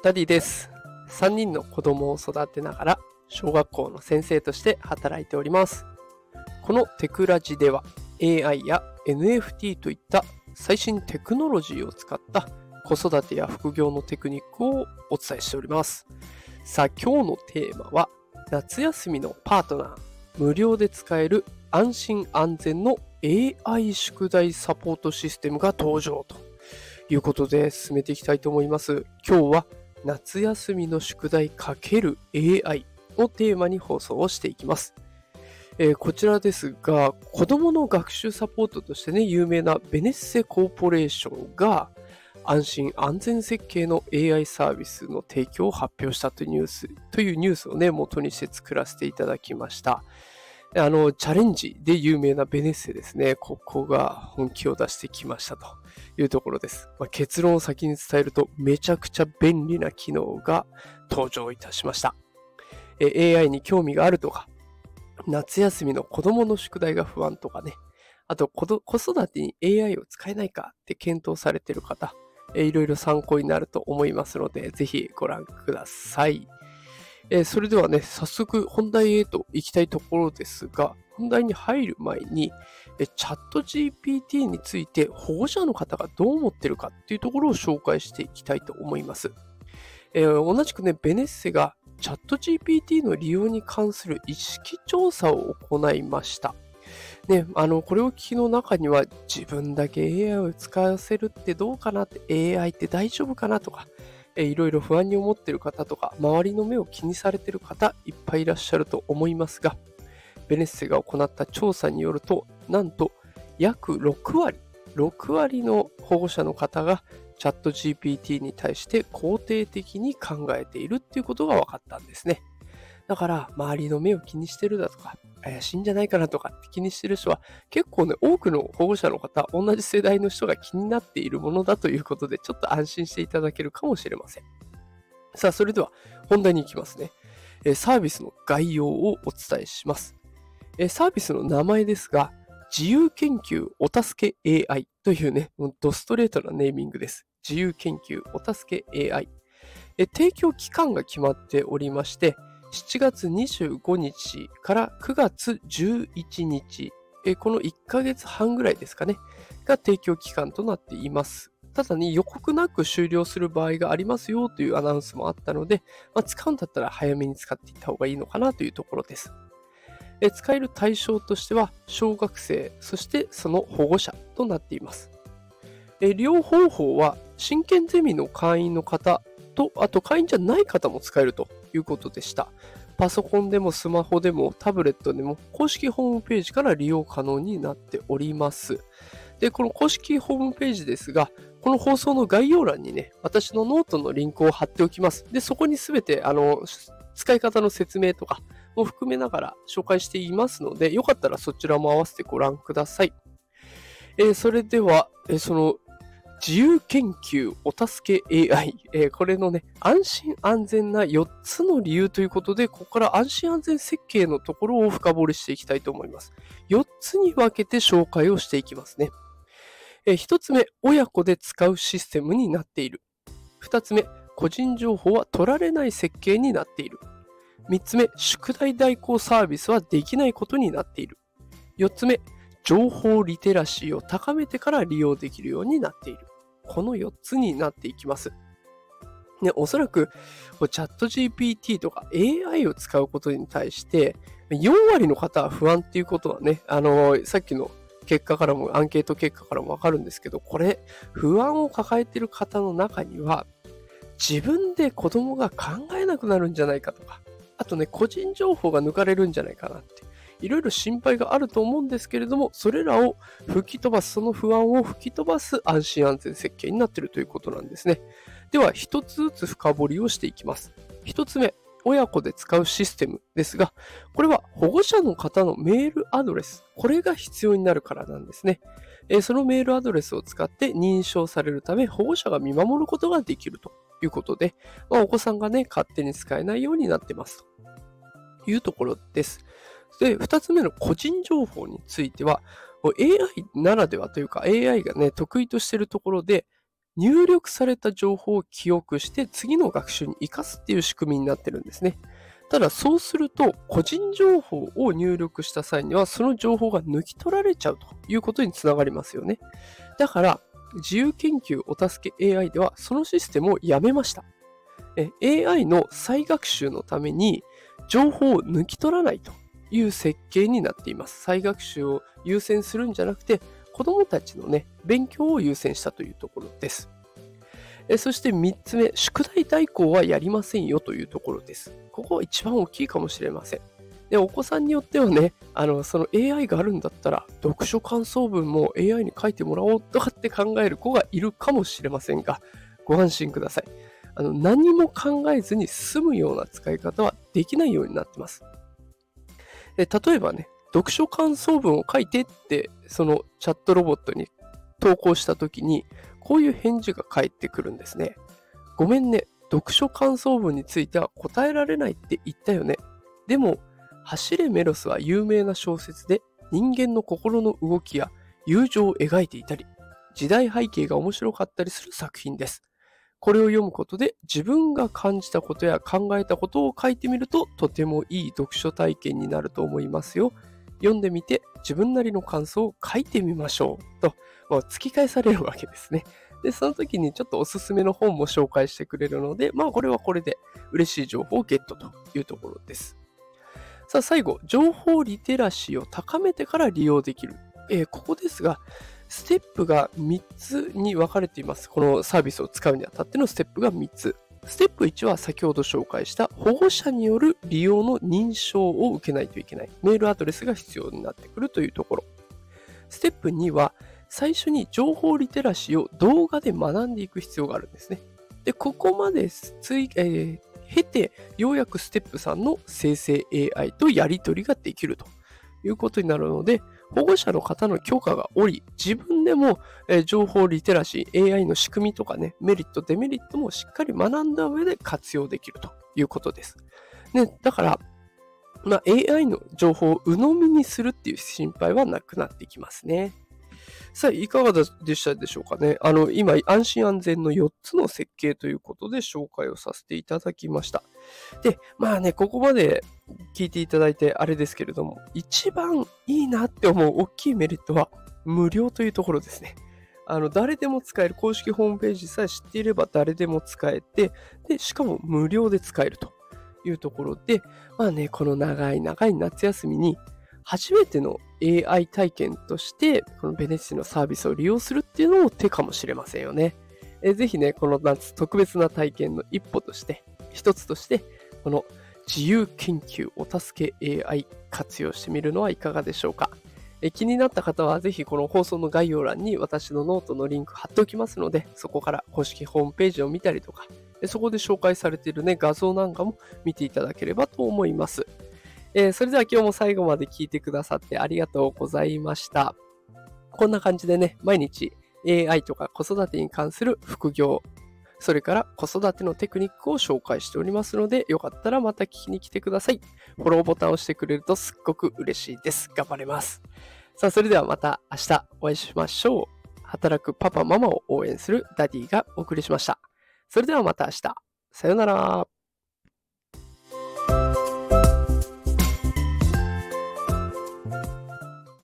ダディです。3人の子供を育てながら小学校の先生として働いております。このテクラジでは AI や NFT といった最新テクノロジーを使った子育てや副業のテクニックをお伝えしております。さあ今日のテーマは夏休みのパートナー無料で使える安心安全の AI 宿題サポートシステムが登場ということで進めていきたいと思います。今日は夏休みの宿題 ×AI をテーマに放送をしていきます。えーこちらですが、子供の学習サポートとしてね、有名なベネッセコーポレーションが安心安全設計の AI サービスの提供を発表したというニュース、というニュースをね、元にして作らせていただきました。あの、チャレンジで有名なベネッセですね、ここが本気を出してきましたというところです。まあ結論を先に伝えると、めちゃくちゃ便利な機能が登場いたしました。AI に興味があるとか、夏休みの子供の宿題が不安とかね、あと子育てに AI を使えないかって検討されている方、いろいろ参考になると思いますので、ぜひご覧ください。えーそれではね、早速本題へと行きたいところですが、本題に入る前に、えチャット GPT について保護者の方がどう思ってるかっていうところを紹介していきたいと思います。えー同じくね、ベネッセがチャット GPT の利用に関する意識調査を行いました。ね、あの、これを聞きの中には自分だけ AI を使わせるってどうかなって AI って大丈夫かなとか、えーいろいろ不安に思っている方とか、周りの目を気にされている方、いっぱいいらっしゃると思いますが、ベネッセが行った調査によると、なんと約6割、6割の保護者の方がチャット GPT に対して肯定的に考えているっていうことが分かったんですね。だから、周りの目を気にしてるだとか、怪しいんじゃないかなとかって気にしてる人は、結構ね、多くの保護者の方、同じ世代の人が気になっているものだということで、ちょっと安心していただけるかもしれません。さあ、それでは本題に行きますね。えサービスの概要をお伝えします。えサービスの名前ですが、自由研究お助け AI というね、ドストレートなネーミングです。自由研究お助け AI。提供期間が決まっておりまして、7月25日から9月11日、この1ヶ月半ぐらいですかね、が提供期間となっています。ただね、予告なく終了する場合がありますよというアナウンスもあったので、まあ、使うんだったら早めに使っていった方がいいのかなというところです。使える対象としては、小学生、そしてその保護者となっています。え利用方法は、真剣ゼミの会員の方と、あと会員じゃない方も使えるということでした。パソコンでもスマホでもタブレットでも公式ホームページから利用可能になっております。で、この公式ホームページですが、この放送の概要欄にね、私のノートのリンクを貼っておきます。で、そこにすべて、あの、使い方の説明とかも含めながら紹介していますので、よかったらそちらも合わせてご覧ください。えーそれでは、えーその、自由研究お助け AI、えーこれのね、安心安全な4つの理由ということで、ここから安心安全設計のところを深掘りしていきたいと思います。4つに分けて紹介をしていきますね。えー1つ目、親子で使うシステムになっている。2つ目、個人情報は取られない設計になっている。3つ目、宿題代行サービスはできないことになっている。4つ目、情報リテラシーを高めてから利用できるようになっている。この4つになっていきます。ね、おそらく、チャット GPT とか AI を使うことに対して、4割の方は不安っていうことはね、あのさっきの結果からも、アンケート結果からもわかるんですけど、これ、不安を抱えている方の中には、自分で子供が考えなくなるんじゃないかとか、あとね、個人情報が抜かれるんじゃないかなって、いろいろ心配があると思うんですけれども、それらを吹き飛ばす、その不安を吹き飛ばす安心安全設計になっているということなんですね。では、一つずつ深掘りをしていきます。一つ目、親子で使うシステムですが、これは保護者の方のメールアドレス、これが必要になるからなんですね。そのメールアドレスを使って認証されるため、保護者が見守ることができるということで、まあ、お子さんがね、勝手に使えないようになってますというところです。で、二つ目の個人情報については、AI ならではというか AI がね、得意としているところで、入力された情報を記憶して次の学習に生かすっていう仕組みになってるんですね。ただそうすると個人情報を入力した際にはその情報が抜き取られちゃうということにつながりますよね。だから自由研究お助け AI ではそのシステムをやめました。AI の再学習のために情報を抜き取らないという設計になっています。再学習を優先するんじゃなくて子どもたちのね勉強を優先したというところです。そして3つ目、宿題代行はやりませんよというところです。ここは一番大きいかもしれません。で、お子さんによってはね、あの、その AI があるんだったら、読書感想文も AI に書いてもらおうとかって考える子がいるかもしれませんが、ご安心ください。あの、何も考えずに済むような使い方はできないようになってます。例えばね、読書感想文を書いてって、そのチャットロボットに投稿したときに、こういう返事が返ってくるんですね。ごめんね、読書感想文については答えられないって言ったよね。でも、走れメロスは有名な小説で人間の心の動きや友情を描いていたり、時代背景が面白かったりする作品です。これを読むことで自分が感じたことや考えたことを書いてみるととてもいい読書体験になると思いますよ。読んでみて自分なりの感想を書いてみましょうと、まあ、突き返されるわけですね。で、その時にちょっとおすすめの本も紹介してくれるので、まあこれはこれで嬉しい情報をゲットというところです。さあ最後、情報リテラシーを高めてから利用できる。えー、ここですが、ステップが3つに分かれています。このサービスを使うにあたってのステップが3つ。ステップ1は先ほど紹介した保護者による利用の認証を受けないといけない。メールアドレスが必要になってくるというところ。ステップ2は最初に情報リテラシーを動画で学んでいく必要があるんですね。で、ここまでつい、えー、経て、ようやくステップ3の生成 AI とやり取りができるということになるので、保護者の方の許可がおり、自分でも、えー、情報リテラシー、AI の仕組みとかね、メリット、デメリットもしっかり学んだ上で活用できるということです。ね、だから、まあ、AI の情報を鵜呑みにするっていう心配はなくなってきますね。さあ、いかがでしたでしょうかね。あの、今、安心安全の4つの設計ということで紹介をさせていただきました。で、まあね、ここまで聞いていただいてあれですけれども、一番いいなって思う大きいメリットは、無料というところですね。あの、誰でも使える公式ホームページさえ知っていれば誰でも使えて、で、しかも無料で使えるというところで、まあね、この長い長い夏休みに、初めての AI 体験として、このベネッセのサービスを利用するっていうのも手かもしれませんよね。えぜひね、この夏特別な体験の一歩として、一つとして、この自由研究お助け AI 活用してみるのはいかがでしょうか。え気になった方はぜひこの放送の概要欄に私のノートのリンク貼っておきますので、そこから公式ホームページを見たりとか、そこで紹介されているね、画像なんかも見ていただければと思います。えー、それでは今日も最後まで聞いてくださってありがとうございました。こんな感じでね、毎日 AI とか子育てに関する副業、それから子育てのテクニックを紹介しておりますので、よかったらまた聞きに来てください。フォローボタンを押してくれるとすっごく嬉しいです。頑張れます。さあ、それではまた明日お会いしましょう。働くパパママを応援するダディがお送りしました。それではまた明日。さようなら。